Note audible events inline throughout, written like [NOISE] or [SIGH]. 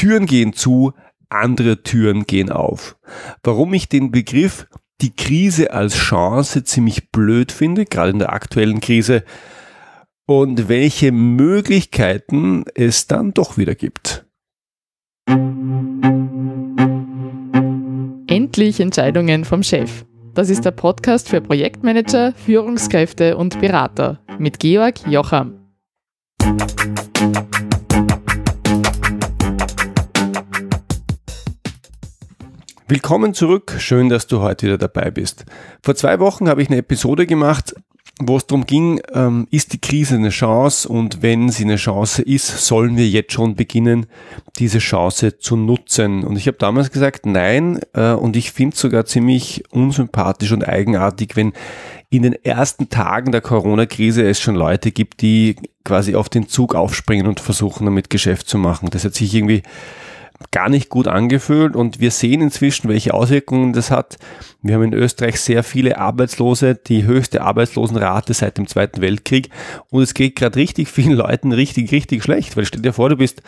Türen gehen zu, andere Türen gehen auf. Warum ich den Begriff die Krise als Chance ziemlich blöd finde, gerade in der aktuellen Krise, und welche Möglichkeiten es dann doch wieder gibt. Endlich Entscheidungen vom Chef. Das ist der Podcast für Projektmanager, Führungskräfte und Berater mit Georg Jocham. Willkommen zurück, schön, dass du heute wieder dabei bist. Vor zwei Wochen habe ich eine Episode gemacht, wo es darum ging, ähm, ist die Krise eine Chance und wenn sie eine Chance ist, sollen wir jetzt schon beginnen, diese Chance zu nutzen. Und ich habe damals gesagt, nein, äh, und ich finde es sogar ziemlich unsympathisch und eigenartig, wenn in den ersten Tagen der Corona-Krise es schon Leute gibt, die quasi auf den Zug aufspringen und versuchen, damit Geschäft zu machen. Das hat sich irgendwie gar nicht gut angefühlt und wir sehen inzwischen, welche Auswirkungen das hat. Wir haben in Österreich sehr viele Arbeitslose, die höchste Arbeitslosenrate seit dem Zweiten Weltkrieg und es geht gerade richtig vielen Leuten richtig, richtig schlecht, weil stell dir vor, du bist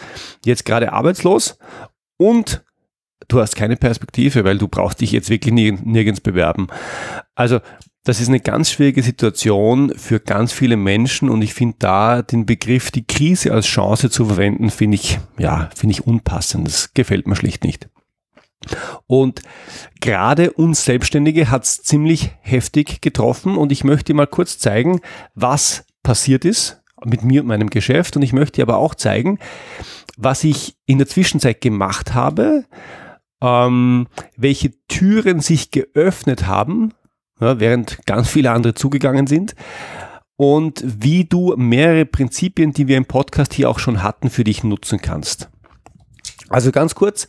jetzt gerade arbeitslos und du hast keine Perspektive, weil du brauchst dich jetzt wirklich nirgends bewerben. Also das ist eine ganz schwierige Situation für ganz viele Menschen und ich finde da den Begriff die Krise als Chance zu verwenden, finde ich, ja, finde ich unpassend. Das gefällt mir schlicht nicht. Und gerade uns Selbstständige hat es ziemlich heftig getroffen und ich möchte mal kurz zeigen, was passiert ist mit mir und meinem Geschäft und ich möchte aber auch zeigen, was ich in der Zwischenzeit gemacht habe, ähm, welche Türen sich geöffnet haben ja, während ganz viele andere zugegangen sind. Und wie du mehrere Prinzipien, die wir im Podcast hier auch schon hatten, für dich nutzen kannst. Also ganz kurz,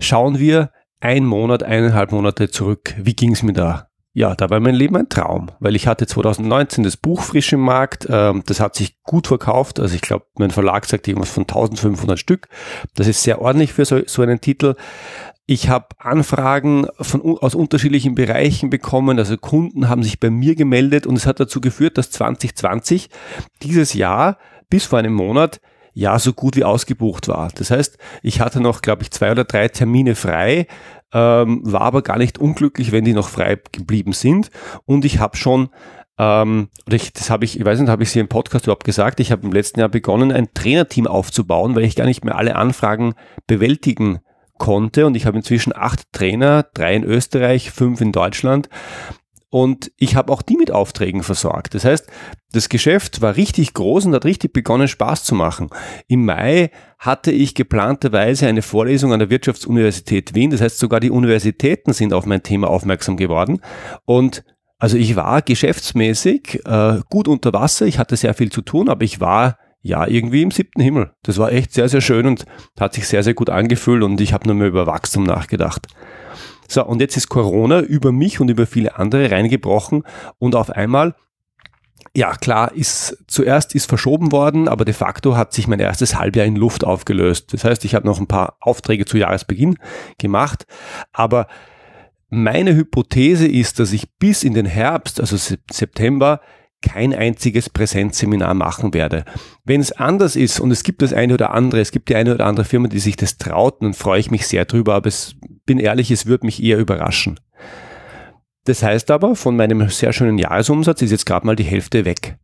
schauen wir ein Monat, eineinhalb Monate zurück. Wie ging es mir da? Ja, da war mein Leben ein Traum, weil ich hatte 2019 das Buch frisch im Markt, ähm, das hat sich gut verkauft, also ich glaube, mein Verlag sagt irgendwas von 1500 Stück, das ist sehr ordentlich für so, so einen Titel. Ich habe Anfragen von, aus unterschiedlichen Bereichen bekommen. Also Kunden haben sich bei mir gemeldet und es hat dazu geführt, dass 2020 dieses Jahr bis vor einem Monat ja so gut wie ausgebucht war. Das heißt, ich hatte noch, glaube ich, zwei oder drei Termine frei, ähm, war aber gar nicht unglücklich, wenn die noch frei geblieben sind. Und ich habe schon ähm, oder ich, das habe ich, ich weiß nicht, habe ich sie im Podcast überhaupt gesagt, ich habe im letzten Jahr begonnen, ein Trainerteam aufzubauen, weil ich gar nicht mehr alle Anfragen bewältigen konnte. Und ich habe inzwischen acht Trainer, drei in Österreich, fünf in Deutschland. Und ich habe auch die mit Aufträgen versorgt. Das heißt, das Geschäft war richtig groß und hat richtig begonnen, Spaß zu machen. Im Mai hatte ich geplanterweise eine Vorlesung an der Wirtschaftsuniversität Wien. Das heißt, sogar die Universitäten sind auf mein Thema aufmerksam geworden. Und also ich war geschäftsmäßig äh, gut unter Wasser. Ich hatte sehr viel zu tun, aber ich war ja, irgendwie im siebten Himmel. Das war echt sehr, sehr schön und hat sich sehr, sehr gut angefühlt und ich habe nur mehr über Wachstum nachgedacht. So, und jetzt ist Corona über mich und über viele andere reingebrochen und auf einmal, ja klar, ist zuerst ist verschoben worden, aber de facto hat sich mein erstes Halbjahr in Luft aufgelöst. Das heißt, ich habe noch ein paar Aufträge zu Jahresbeginn gemacht, aber meine Hypothese ist, dass ich bis in den Herbst, also September, kein einziges Präsenzseminar machen werde. Wenn es anders ist und es gibt das eine oder andere, es gibt die eine oder andere Firma, die sich das traut, dann freue ich mich sehr drüber, aber es bin ehrlich, es wird mich eher überraschen. Das heißt aber, von meinem sehr schönen Jahresumsatz ist jetzt gerade mal die Hälfte weg.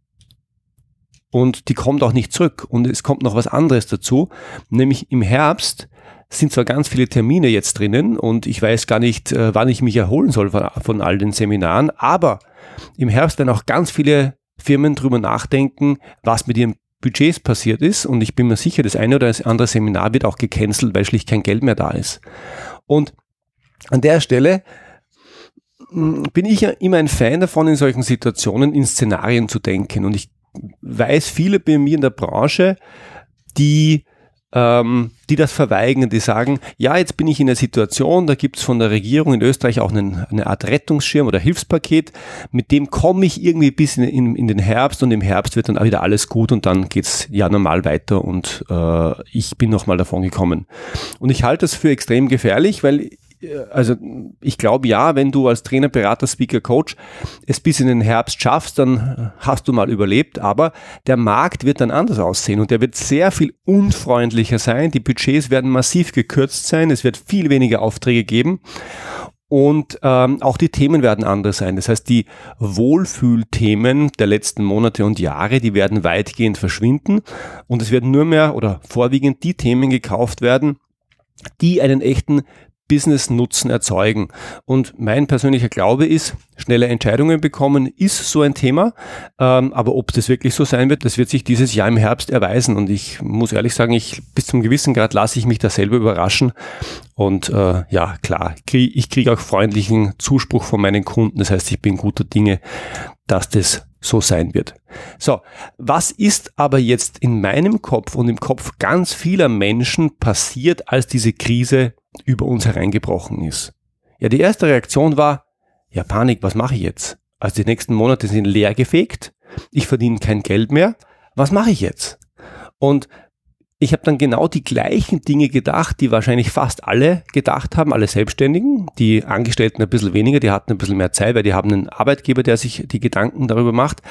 Und die kommt auch nicht zurück. Und es kommt noch was anderes dazu, nämlich im Herbst sind zwar ganz viele Termine jetzt drinnen und ich weiß gar nicht, äh, wann ich mich erholen soll von, von all den Seminaren, aber im Herbst werden auch ganz viele Firmen drüber nachdenken, was mit ihren Budgets passiert ist und ich bin mir sicher, das eine oder das andere Seminar wird auch gecancelt, weil schlicht kein Geld mehr da ist. Und an der Stelle hm, bin ich ja immer ein Fan davon, in solchen Situationen in Szenarien zu denken. Und ich weiß viele bei mir in der Branche, die ähm, die das verweigern, die sagen, ja, jetzt bin ich in einer Situation, da gibt's von der Regierung in Österreich auch einen, eine Art Rettungsschirm oder Hilfspaket, mit dem komme ich irgendwie bis in, in, in, den Herbst und im Herbst wird dann auch wieder alles gut und dann geht's ja normal weiter und äh, ich bin nochmal davon gekommen. Und ich halte das für extrem gefährlich, weil also ich glaube ja, wenn du als Trainer, Berater, Speaker, Coach es bis in den Herbst schaffst, dann hast du mal überlebt, aber der Markt wird dann anders aussehen und der wird sehr viel unfreundlicher sein, die Budgets werden massiv gekürzt sein, es wird viel weniger Aufträge geben. Und ähm, auch die Themen werden anders sein. Das heißt, die Wohlfühlthemen der letzten Monate und Jahre, die werden weitgehend verschwinden. Und es werden nur mehr oder vorwiegend die Themen gekauft werden, die einen echten Business-Nutzen erzeugen. Und mein persönlicher Glaube ist, schnelle Entscheidungen bekommen ist so ein Thema. Ähm, aber ob das wirklich so sein wird, das wird sich dieses Jahr im Herbst erweisen. Und ich muss ehrlich sagen, ich bis zum gewissen Grad lasse ich mich da selber überraschen. Und äh, ja, klar, krieg, ich kriege auch freundlichen Zuspruch von meinen Kunden. Das heißt, ich bin guter Dinge, dass das so sein wird. So, was ist aber jetzt in meinem Kopf und im Kopf ganz vieler Menschen passiert, als diese Krise über uns hereingebrochen ist? Ja, die erste Reaktion war, ja, Panik, was mache ich jetzt? Also die nächsten Monate sind leer gefegt, ich verdiene kein Geld mehr, was mache ich jetzt? Und ich habe dann genau die gleichen Dinge gedacht, die wahrscheinlich fast alle gedacht haben, alle Selbstständigen. Die Angestellten ein bisschen weniger, die hatten ein bisschen mehr Zeit, weil die haben einen Arbeitgeber, der sich die Gedanken darüber macht.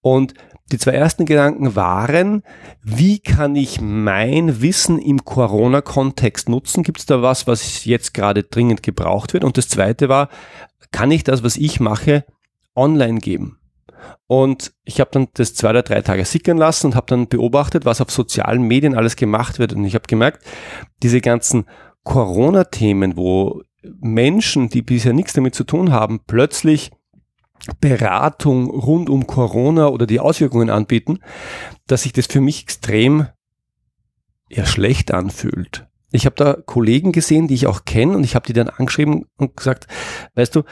Und die zwei ersten Gedanken waren, wie kann ich mein Wissen im Corona-Kontext nutzen? Gibt es da was, was jetzt gerade dringend gebraucht wird? Und das zweite war, kann ich das, was ich mache, online geben? Und ich habe dann das zwei oder drei Tage sickern lassen und habe dann beobachtet, was auf sozialen Medien alles gemacht wird. Und ich habe gemerkt, diese ganzen Corona-Themen, wo Menschen, die bisher nichts damit zu tun haben, plötzlich Beratung rund um Corona oder die Auswirkungen anbieten, dass sich das für mich extrem eher schlecht anfühlt. Ich habe da Kollegen gesehen, die ich auch kenne und ich habe die dann angeschrieben und gesagt, weißt du,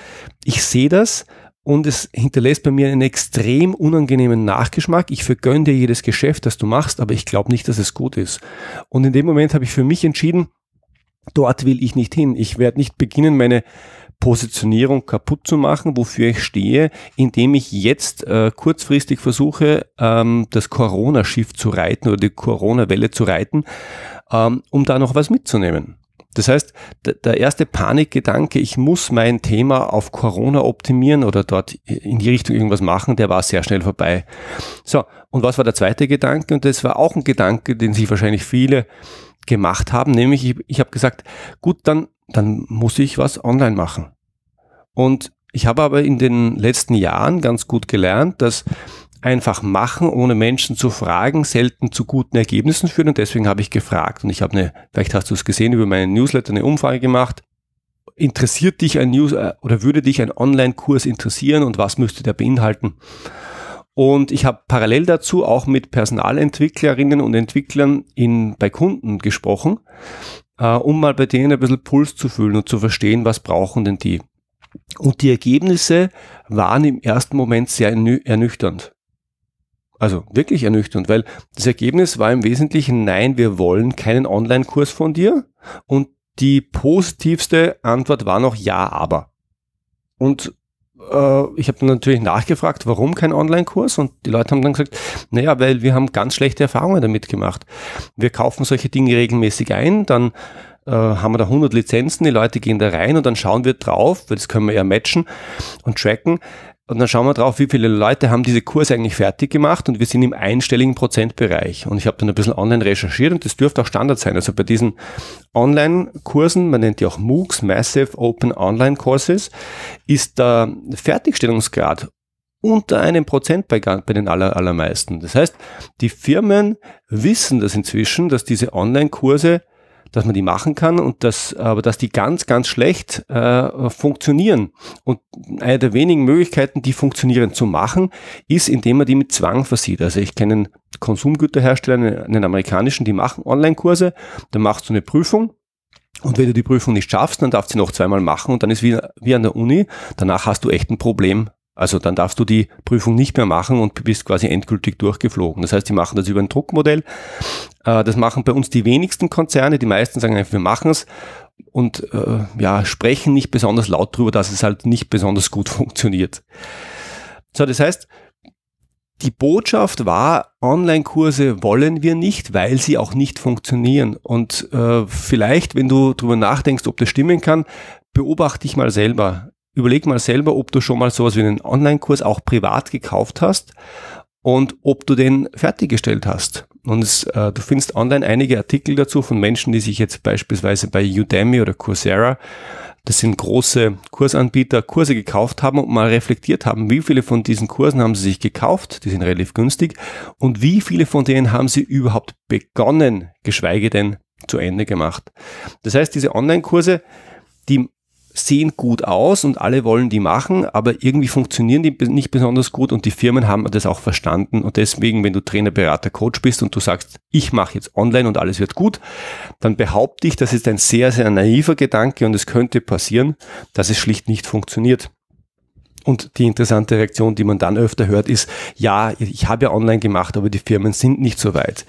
ich sehe das und es hinterlässt bei mir einen extrem unangenehmen Nachgeschmack. Ich vergönne dir jedes Geschäft, das du machst, aber ich glaube nicht, dass es gut ist. Und in dem Moment habe ich für mich entschieden, dort will ich nicht hin. Ich werde nicht beginnen, meine Positionierung kaputt zu machen, wofür ich stehe, indem ich jetzt äh, kurzfristig versuche, ähm, das Corona-Schiff zu reiten oder die Corona-Welle zu reiten, ähm, um da noch was mitzunehmen. Das heißt, der erste Panikgedanke, ich muss mein Thema auf Corona optimieren oder dort in die Richtung irgendwas machen, der war sehr schnell vorbei. So, und was war der zweite Gedanke? Und das war auch ein Gedanke, den sich wahrscheinlich viele gemacht haben, nämlich ich, ich habe gesagt, gut, dann, dann muss ich was online machen. Und ich habe aber in den letzten Jahren ganz gut gelernt, dass einfach machen, ohne Menschen zu fragen, selten zu guten Ergebnissen führt. Und deswegen habe ich gefragt. Und ich habe eine, vielleicht hast du es gesehen, über meinen Newsletter eine Umfrage gemacht. Interessiert dich ein News äh, oder würde dich ein Online-Kurs interessieren und was müsste der beinhalten? Und ich habe parallel dazu auch mit Personalentwicklerinnen und Entwicklern in, bei Kunden gesprochen, äh, um mal bei denen ein bisschen Puls zu fühlen und zu verstehen, was brauchen denn die. Und die Ergebnisse waren im ersten Moment sehr ernüchternd. Also wirklich ernüchternd, weil das Ergebnis war im Wesentlichen, nein, wir wollen keinen Online-Kurs von dir. Und die positivste Antwort war noch ja, aber. Und ich habe natürlich nachgefragt, warum kein Online-Kurs? Und die Leute haben dann gesagt, naja, weil wir haben ganz schlechte Erfahrungen damit gemacht. Wir kaufen solche Dinge regelmäßig ein, dann äh, haben wir da 100 Lizenzen, die Leute gehen da rein und dann schauen wir drauf, weil das können wir ja matchen und tracken, und dann schauen wir drauf, wie viele Leute haben diese Kurse eigentlich fertig gemacht und wir sind im einstelligen Prozentbereich. Und ich habe dann ein bisschen online recherchiert und das dürfte auch Standard sein. Also bei diesen Online-Kursen, man nennt die auch MOOCs, Massive Open Online Courses, ist der Fertigstellungsgrad unter einem Prozent bei, bei den aller, allermeisten. Das heißt, die Firmen wissen das inzwischen, dass diese Online-Kurse dass man die machen kann und dass, aber dass die ganz, ganz schlecht äh, funktionieren. Und eine der wenigen Möglichkeiten, die funktionieren zu machen, ist, indem man die mit Zwang versieht. Also ich kenne einen Konsumgüterhersteller, einen, amerikanischen, die machen Online-Kurse, da machst du eine Prüfung und wenn du die Prüfung nicht schaffst, dann darfst du sie noch zweimal machen und dann ist wie, wie an der Uni, danach hast du echt ein Problem also dann darfst du die Prüfung nicht mehr machen und bist quasi endgültig durchgeflogen. Das heißt, die machen das über ein Druckmodell. Äh, das machen bei uns die wenigsten Konzerne. Die meisten sagen einfach, wir machen es und äh, ja, sprechen nicht besonders laut drüber, dass es halt nicht besonders gut [LAUGHS] funktioniert. So, das heißt, die Botschaft war, Online-Kurse wollen wir nicht, weil sie auch nicht funktionieren. Und äh, vielleicht, wenn du drüber nachdenkst, ob das stimmen kann, beobachte dich mal selber. Überleg mal selber, ob du schon mal sowas wie einen Online-Kurs auch privat gekauft hast und ob du den fertiggestellt hast. Und es, äh, du findest online einige Artikel dazu von Menschen, die sich jetzt beispielsweise bei Udemy oder Coursera das sind große Kursanbieter, Kurse gekauft haben und mal reflektiert haben, wie viele von diesen Kursen haben sie sich gekauft, die sind relativ günstig, und wie viele von denen haben sie überhaupt begonnen, geschweige denn zu Ende gemacht. Das heißt, diese Online-Kurse, die sehen gut aus und alle wollen die machen, aber irgendwie funktionieren die nicht besonders gut und die Firmen haben das auch verstanden und deswegen, wenn du Trainer, Berater, Coach bist und du sagst, ich mache jetzt online und alles wird gut, dann behaupte ich, das ist ein sehr, sehr naiver Gedanke und es könnte passieren, dass es schlicht nicht funktioniert. Und die interessante Reaktion, die man dann öfter hört, ist, ja, ich habe ja online gemacht, aber die Firmen sind nicht so weit.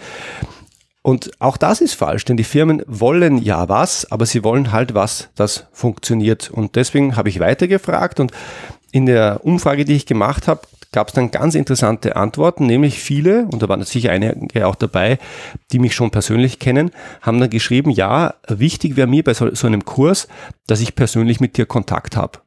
Und auch das ist falsch, denn die Firmen wollen ja was, aber sie wollen halt was, das funktioniert. Und deswegen habe ich weitergefragt und in der Umfrage, die ich gemacht habe, gab es dann ganz interessante Antworten, nämlich viele, und da waren sicher einige auch dabei, die mich schon persönlich kennen, haben dann geschrieben, ja, wichtig wäre mir bei so, so einem Kurs, dass ich persönlich mit dir Kontakt habe.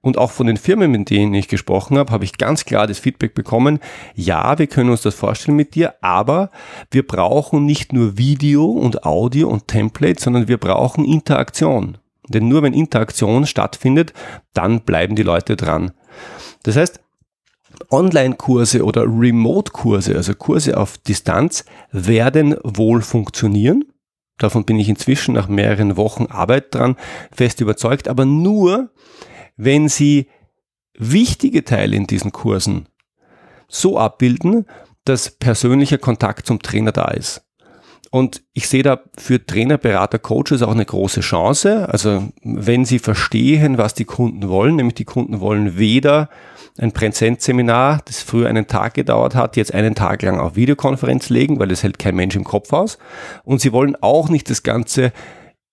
Und auch von den Firmen, mit denen ich gesprochen habe, habe ich ganz klar das Feedback bekommen, ja, wir können uns das vorstellen mit dir, aber wir brauchen nicht nur Video und Audio und Template, sondern wir brauchen Interaktion. Denn nur wenn Interaktion stattfindet, dann bleiben die Leute dran. Das heißt, Online-Kurse oder Remote-Kurse, also Kurse auf Distanz, werden wohl funktionieren. Davon bin ich inzwischen nach mehreren Wochen Arbeit dran fest überzeugt, aber nur, wenn Sie wichtige Teile in diesen Kursen so abbilden, dass persönlicher Kontakt zum Trainer da ist. Und ich sehe da für Trainer, Berater, Coaches auch eine große Chance. Also wenn sie verstehen, was die Kunden wollen, nämlich die Kunden wollen weder ein Präsenzseminar, das früher einen Tag gedauert hat, jetzt einen Tag lang auf Videokonferenz legen, weil das hält kein Mensch im Kopf aus. Und sie wollen auch nicht das Ganze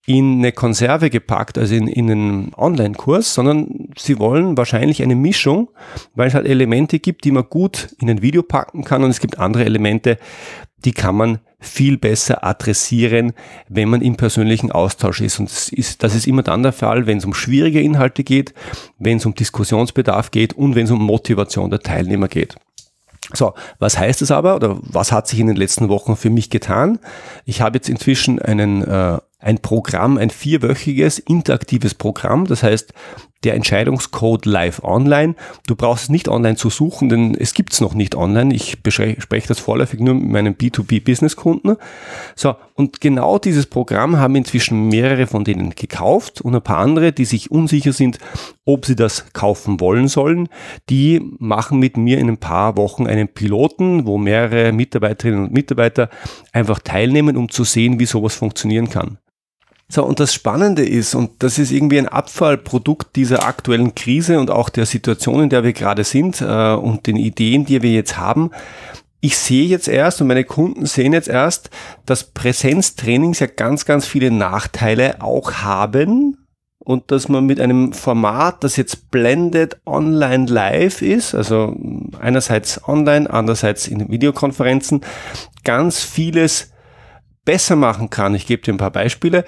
in eine Konserve gepackt, also in, in einen Online-Kurs, sondern sie wollen wahrscheinlich eine Mischung, weil es halt Elemente gibt, die man gut in ein Video packen kann und es gibt andere Elemente, die kann man viel besser adressieren, wenn man im persönlichen Austausch ist. Und das ist, das ist immer dann der Fall, wenn es um schwierige Inhalte geht, wenn es um Diskussionsbedarf geht und wenn es um Motivation der Teilnehmer geht. So, was heißt es aber oder was hat sich in den letzten Wochen für mich getan? Ich habe jetzt inzwischen einen äh, ein Programm, ein vierwöchiges interaktives Programm. Das heißt, der Entscheidungscode live online. Du brauchst es nicht online zu suchen, denn es gibt es noch nicht online. Ich spreche das vorläufig nur mit meinen B2B-Business-Kunden. So, und genau dieses Programm haben inzwischen mehrere von denen gekauft und ein paar andere, die sich unsicher sind, ob sie das kaufen wollen sollen. Die machen mit mir in ein paar Wochen einen Piloten, wo mehrere Mitarbeiterinnen und Mitarbeiter einfach teilnehmen, um zu sehen, wie sowas funktionieren kann. So, und das Spannende ist, und das ist irgendwie ein Abfallprodukt dieser aktuellen Krise und auch der Situation, in der wir gerade sind äh, und den Ideen, die wir jetzt haben. Ich sehe jetzt erst und meine Kunden sehen jetzt erst, dass Präsenztrainings ja ganz, ganz viele Nachteile auch haben, und dass man mit einem Format, das jetzt blended online live ist, also einerseits online, andererseits in Videokonferenzen, ganz vieles besser machen kann. Ich gebe dir ein paar Beispiele.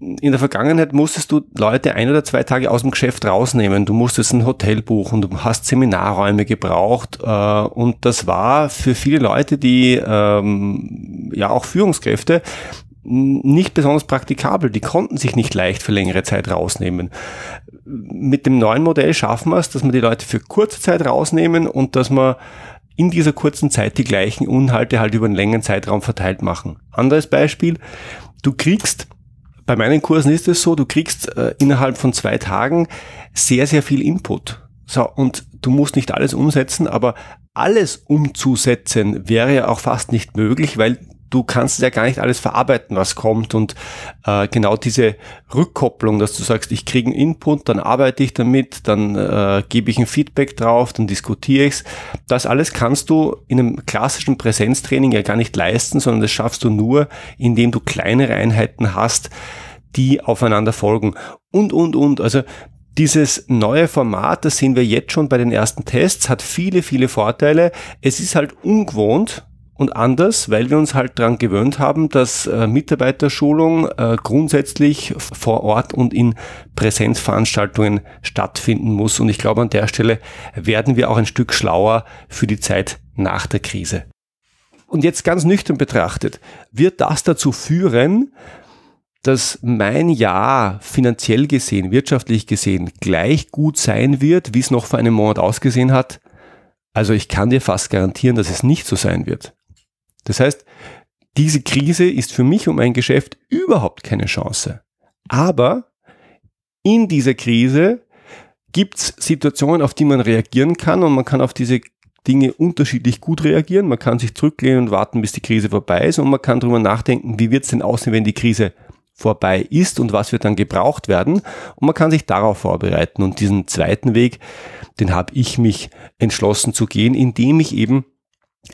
In der Vergangenheit musstest du Leute ein oder zwei Tage aus dem Geschäft rausnehmen. Du musstest ein Hotel buchen, du hast Seminarräume gebraucht äh, und das war für viele Leute, die ähm, ja auch Führungskräfte nicht besonders praktikabel. Die konnten sich nicht leicht für längere Zeit rausnehmen. Mit dem neuen Modell schaffen wir es, dass wir die Leute für kurze Zeit rausnehmen und dass wir in dieser kurzen Zeit die gleichen Inhalte halt über einen längeren Zeitraum verteilt machen. Anderes Beispiel, du kriegst, bei meinen Kursen ist es so, du kriegst äh, innerhalb von zwei Tagen sehr, sehr viel Input. So, und du musst nicht alles umsetzen, aber alles umzusetzen wäre ja auch fast nicht möglich, weil du kannst ja gar nicht alles verarbeiten, was kommt und äh, genau diese Rückkopplung, dass du sagst, ich kriege einen Input, dann arbeite ich damit, dann äh, gebe ich ein Feedback drauf, dann diskutiere ich es. Das alles kannst du in einem klassischen Präsenztraining ja gar nicht leisten, sondern das schaffst du nur, indem du kleinere Einheiten hast, die aufeinander folgen und, und, und. Also dieses neue Format, das sehen wir jetzt schon bei den ersten Tests, hat viele, viele Vorteile. Es ist halt ungewohnt, und anders, weil wir uns halt daran gewöhnt haben, dass äh, Mitarbeiterschulung äh, grundsätzlich vor Ort und in Präsenzveranstaltungen stattfinden muss. Und ich glaube, an der Stelle werden wir auch ein Stück schlauer für die Zeit nach der Krise. Und jetzt ganz nüchtern betrachtet, wird das dazu führen, dass mein Jahr finanziell gesehen, wirtschaftlich gesehen gleich gut sein wird, wie es noch vor einem Monat ausgesehen hat? Also ich kann dir fast garantieren, dass es nicht so sein wird. Das heißt, diese Krise ist für mich und mein Geschäft überhaupt keine Chance. Aber in dieser Krise gibt es Situationen, auf die man reagieren kann und man kann auf diese Dinge unterschiedlich gut reagieren. Man kann sich zurücklehnen und warten, bis die Krise vorbei ist und man kann darüber nachdenken, wie wird es denn aussehen, wenn die Krise vorbei ist und was wird dann gebraucht werden. Und man kann sich darauf vorbereiten. Und diesen zweiten Weg, den habe ich mich entschlossen zu gehen, indem ich eben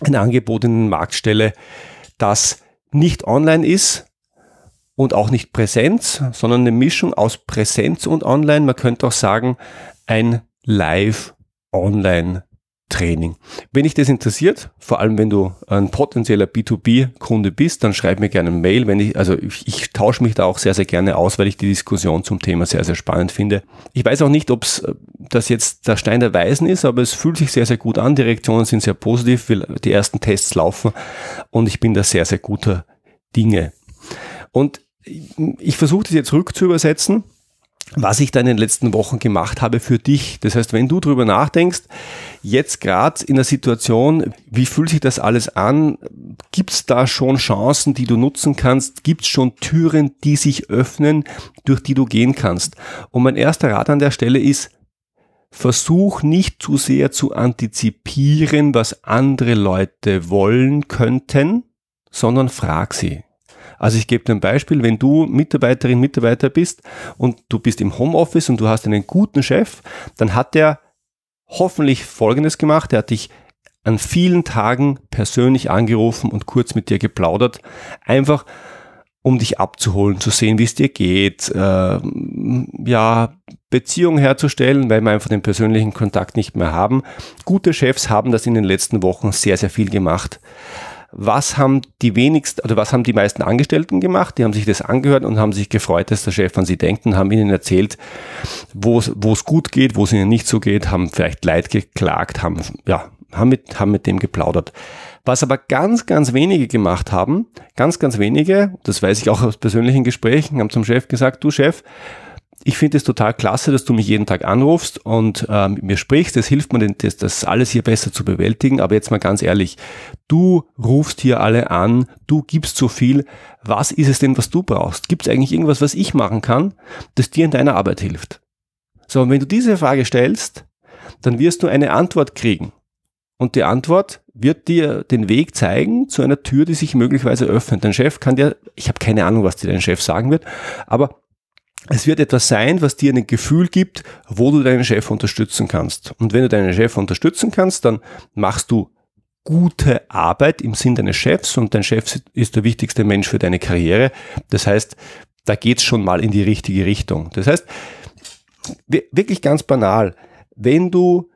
ein Angebot in den Markt stelle, das nicht online ist und auch nicht Präsenz, sondern eine Mischung aus Präsenz und online. Man könnte auch sagen, ein Live-Online Training. Wenn dich das interessiert, vor allem wenn du ein potenzieller B2B-Kunde bist, dann schreib mir gerne eine Mail. Wenn ich, also ich, ich tausche mich da auch sehr, sehr gerne aus, weil ich die Diskussion zum Thema sehr, sehr spannend finde. Ich weiß auch nicht, ob es äh, das jetzt der Stein der Weisen ist, aber es fühlt sich sehr, sehr gut an. Die Reaktionen sind sehr positiv, die ersten Tests laufen und ich bin da sehr, sehr guter Dinge. Und ich versuche das jetzt rückzuübersetzen was ich da in den letzten Wochen gemacht habe für dich. Das heißt, wenn du drüber nachdenkst, jetzt gerade in der Situation, wie fühlt sich das alles an? Gibt es da schon Chancen, die du nutzen kannst? Gibt es schon Türen, die sich öffnen, durch die du gehen kannst? Und mein erster Rat an der Stelle ist, versuch nicht zu sehr zu antizipieren, was andere Leute wollen könnten, sondern frag sie. Also ich gebe dir ein Beispiel, wenn du Mitarbeiterin, Mitarbeiter bist und du bist im Homeoffice und du hast einen guten Chef, dann hat der hoffentlich Folgendes gemacht, er hat dich an vielen Tagen persönlich angerufen und kurz mit dir geplaudert, einfach um dich abzuholen, zu sehen, wie es dir geht, äh, ja, Beziehungen herzustellen, weil wir einfach den persönlichen Kontakt nicht mehr haben. Gute Chefs haben das in den letzten Wochen sehr, sehr viel gemacht was haben die wenigsten oder was haben die meisten Angestellten gemacht? Die haben sich das angehört und haben sich gefreut, dass der Chef an sie denkt und haben ihnen erzählt, wo es gut geht, wo es ihnen nicht so geht, haben vielleicht Leid geklagt, haben, ja, haben mit, haben mit dem geplaudert. Was aber ganz, ganz wenige gemacht haben, ganz, ganz wenige, das weiß ich auch aus persönlichen Gesprächen, haben zum Chef gesagt, du Chef, ich finde es total klasse, dass du mich jeden Tag anrufst und äh, mit mir sprichst. Das hilft mir, das, das alles hier besser zu bewältigen. Aber jetzt mal ganz ehrlich, du rufst hier alle an, du gibst so viel. Was ist es denn, was du brauchst? Gibt es eigentlich irgendwas, was ich machen kann, das dir in deiner Arbeit hilft? So, und wenn du diese Frage stellst, dann wirst du eine Antwort kriegen. Und die Antwort wird dir den Weg zeigen zu einer Tür, die sich möglicherweise öffnet. Dein Chef kann dir, ich habe keine Ahnung, was dir dein Chef sagen wird, aber es wird etwas sein, was dir ein Gefühl gibt, wo du deinen Chef unterstützen kannst. Und wenn du deinen Chef unterstützen kannst, dann machst du gute Arbeit im Sinn deines Chefs und dein Chef ist der wichtigste Mensch für deine Karriere. Das heißt, da geht's schon mal in die richtige Richtung. Das heißt, wirklich ganz banal, wenn du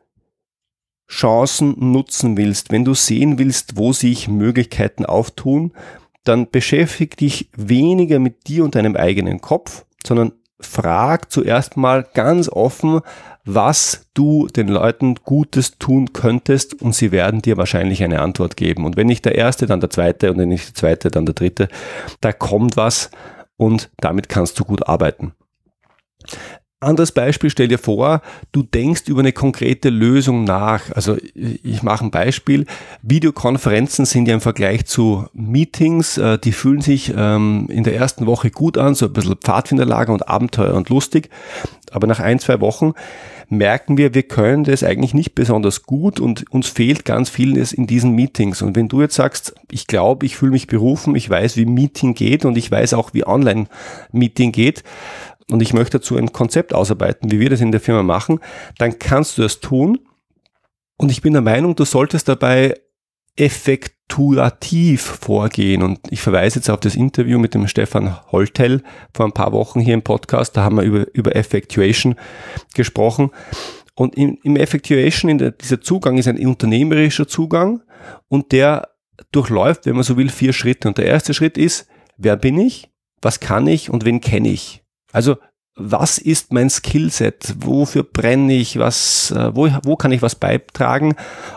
Chancen nutzen willst, wenn du sehen willst, wo sich Möglichkeiten auftun, dann beschäftige dich weniger mit dir und deinem eigenen Kopf, sondern frag zuerst mal ganz offen, was du den Leuten Gutes tun könntest und sie werden dir wahrscheinlich eine Antwort geben. Und wenn nicht der erste, dann der zweite und wenn nicht der zweite, dann der dritte. Da kommt was und damit kannst du gut arbeiten. Anderes Beispiel, stell dir vor, du denkst über eine konkrete Lösung nach. Also ich mache ein Beispiel. Videokonferenzen sind ja im Vergleich zu Meetings, äh, die fühlen sich ähm, in der ersten Woche gut an, so ein bisschen Pfadfinderlager und Abenteuer und lustig. Aber nach ein, zwei Wochen merken wir, wir können das eigentlich nicht besonders gut und uns fehlt ganz vieles in diesen Meetings. Und wenn du jetzt sagst, ich glaube, ich fühle mich berufen, ich weiß, wie Meeting geht und ich weiß auch, wie Online-Meeting geht, und ich möchte dazu ein Konzept ausarbeiten, wie wir das in der Firma machen, dann kannst du das tun. Und ich bin der Meinung, du solltest dabei effekturativ vorgehen. Und ich verweise jetzt auf das Interview mit dem Stefan Holtel vor ein paar Wochen hier im Podcast. Da haben wir über, über Effectuation gesprochen. Und im, im Effectuation, in der, dieser Zugang ist ein unternehmerischer Zugang und der durchläuft, wenn man so will, vier Schritte. Und der erste Schritt ist, wer bin ich, was kann ich und wen kenne ich? Also was ist mein Skillset? Wofür brenne ich? Was, äh, wo, wo kann ich was beitragen?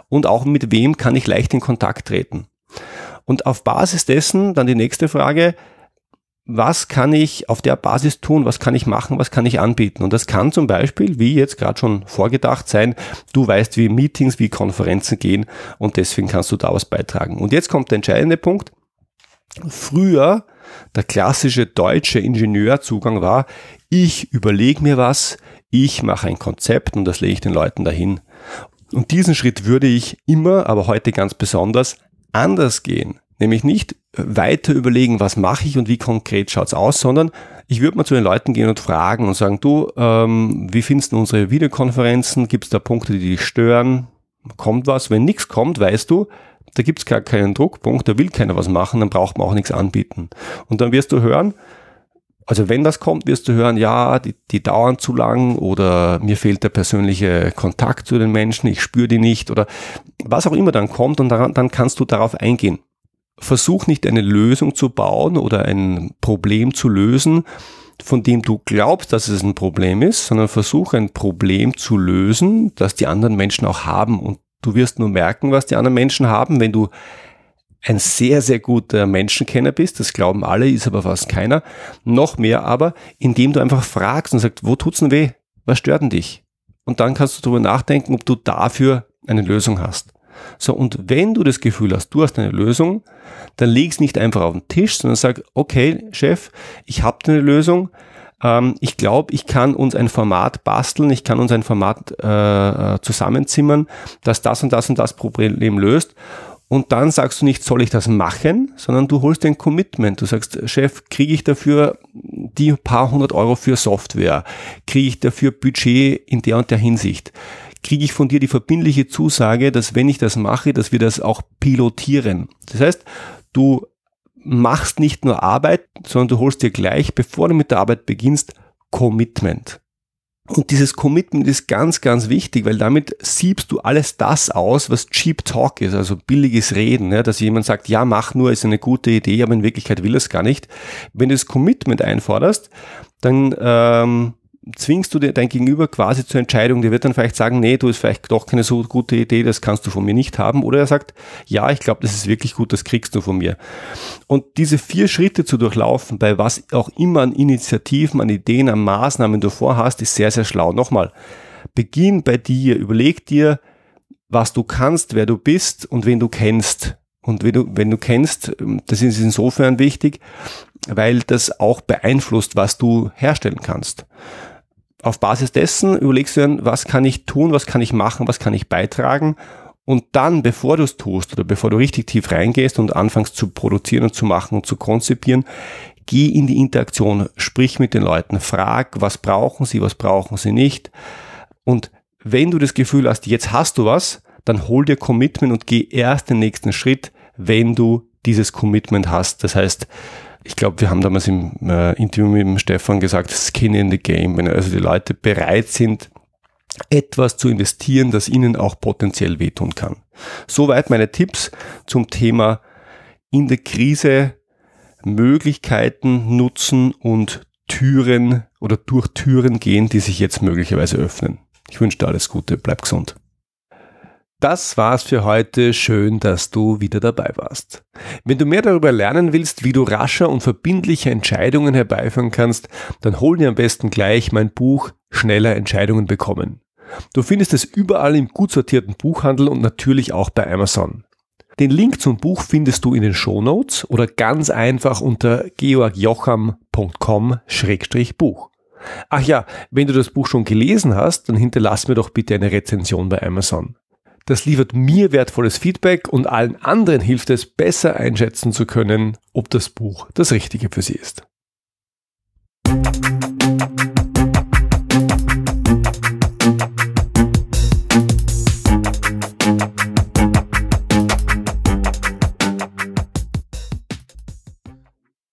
Und auch mit wem kann ich leicht in Kontakt treten? Und auf Basis dessen dann die nächste Frage, was kann ich auf der Basis tun, was kann ich machen, was kann ich anbieten. Und das kann zum Beispiel, wie jetzt gerade schon vorgedacht sein, du weißt, wie Meetings, wie Konferenzen gehen und deswegen kannst du da was beitragen. Und jetzt kommt der entscheidende Punkt. Früher, der klassische deutsche Ingenieurzugang war, ich überlege mir was, ich mache ein Konzept und das lege ich den Leuten dahin. Und diesen Schritt würde ich immer, aber heute ganz besonders, anders gehen. Nämlich nicht weiter überlegen, was mache ich und wie konkret schaut's aus, sondern ich würde mal zu den Leuten gehen und fragen und sagen, du, ähm, wie findest du unsere Videokonferenzen? Gibt es da Punkte, die dich stören? Kommt was? Wenn nichts kommt, weißt du, da gibt's gar keinen Druckpunkt, da will keiner was machen, dann braucht man auch nichts anbieten. Und dann wirst du hören, also wenn das kommt, wirst du hören, ja, die, die dauern zu lang oder mir fehlt der persönliche Kontakt zu den Menschen, ich spüre die nicht oder was auch immer dann kommt und daran, dann kannst du darauf eingehen. Versuch nicht eine Lösung zu bauen oder ein Problem zu lösen, von dem du glaubst, dass es ein Problem ist, sondern versuch ein Problem zu lösen, das die anderen Menschen auch haben und du wirst nur merken, was die anderen Menschen haben, wenn du ein sehr, sehr guter Menschenkenner bist, das glauben alle, ist aber fast keiner. Noch mehr aber, indem du einfach fragst und sagst, wo tut's denn weh? Was stört denn dich? Und dann kannst du darüber nachdenken, ob du dafür eine Lösung hast. So, und wenn du das Gefühl hast, du hast eine Lösung, dann leg's nicht einfach auf den Tisch, sondern sag, okay, Chef, ich habe eine Lösung. Ähm, ich glaube, ich kann uns ein Format basteln, ich kann uns ein Format äh, äh zusammenzimmern, das das und das und das Problem löst. Und dann sagst du nicht, soll ich das machen, sondern du holst ein Commitment. Du sagst, Chef, kriege ich dafür die paar hundert Euro für Software? Kriege ich dafür Budget in der und der Hinsicht? Kriege ich von dir die verbindliche Zusage, dass wenn ich das mache, dass wir das auch pilotieren? Das heißt, du machst nicht nur Arbeit, sondern du holst dir gleich, bevor du mit der Arbeit beginnst, Commitment. Und dieses Commitment ist ganz, ganz wichtig, weil damit siebst du alles das aus, was Cheap Talk ist, also billiges Reden, ja, dass jemand sagt, ja, mach nur, ist eine gute Idee, aber in Wirklichkeit will es gar nicht. Wenn du das Commitment einforderst, dann ähm, zwingst du dein Gegenüber quasi zur Entscheidung. Der wird dann vielleicht sagen, nee, du ist vielleicht doch keine so gute Idee, das kannst du von mir nicht haben. Oder er sagt, ja, ich glaube, das ist wirklich gut, das kriegst du von mir. Und diese vier Schritte zu durchlaufen, bei was auch immer an Initiativen, an Ideen, an Maßnahmen du vorhast, ist sehr, sehr schlau. Nochmal, beginn bei dir, überleg dir, was du kannst, wer du bist und wen du kennst. Und wenn du, wenn du kennst, das ist insofern wichtig, weil das auch beeinflusst, was du herstellen kannst auf Basis dessen überlegst du dann, was kann ich tun, was kann ich machen, was kann ich beitragen und dann, bevor du es tust oder bevor du richtig tief reingehst und anfängst zu produzieren und zu machen und zu konzipieren, geh in die Interaktion, sprich mit den Leuten, frag, was brauchen sie, was brauchen sie nicht. Und wenn du das Gefühl hast, jetzt hast du was, dann hol dir Commitment und geh erst den nächsten Schritt, wenn du dieses Commitment hast. Das heißt, ich glaube, wir haben damals im äh, Interview mit dem Stefan gesagt, Skin in the Game, wenn also die Leute bereit sind, etwas zu investieren, das ihnen auch potenziell wehtun kann. Soweit meine Tipps zum Thema in der Krise Möglichkeiten nutzen und Türen oder durch Türen gehen, die sich jetzt möglicherweise öffnen. Ich wünsche dir alles Gute, bleib gesund. Das war's für heute. Schön, dass du wieder dabei warst. Wenn du mehr darüber lernen willst, wie du rascher und verbindliche Entscheidungen herbeiführen kannst, dann hol dir am besten gleich mein Buch Schneller Entscheidungen bekommen. Du findest es überall im gut sortierten Buchhandel und natürlich auch bei Amazon. Den Link zum Buch findest du in den Shownotes oder ganz einfach unter georgjocham.com-buch. Ach ja, wenn du das Buch schon gelesen hast, dann hinterlass mir doch bitte eine Rezension bei Amazon. Das liefert mir wertvolles Feedback und allen anderen hilft es, besser einschätzen zu können, ob das Buch das Richtige für sie ist.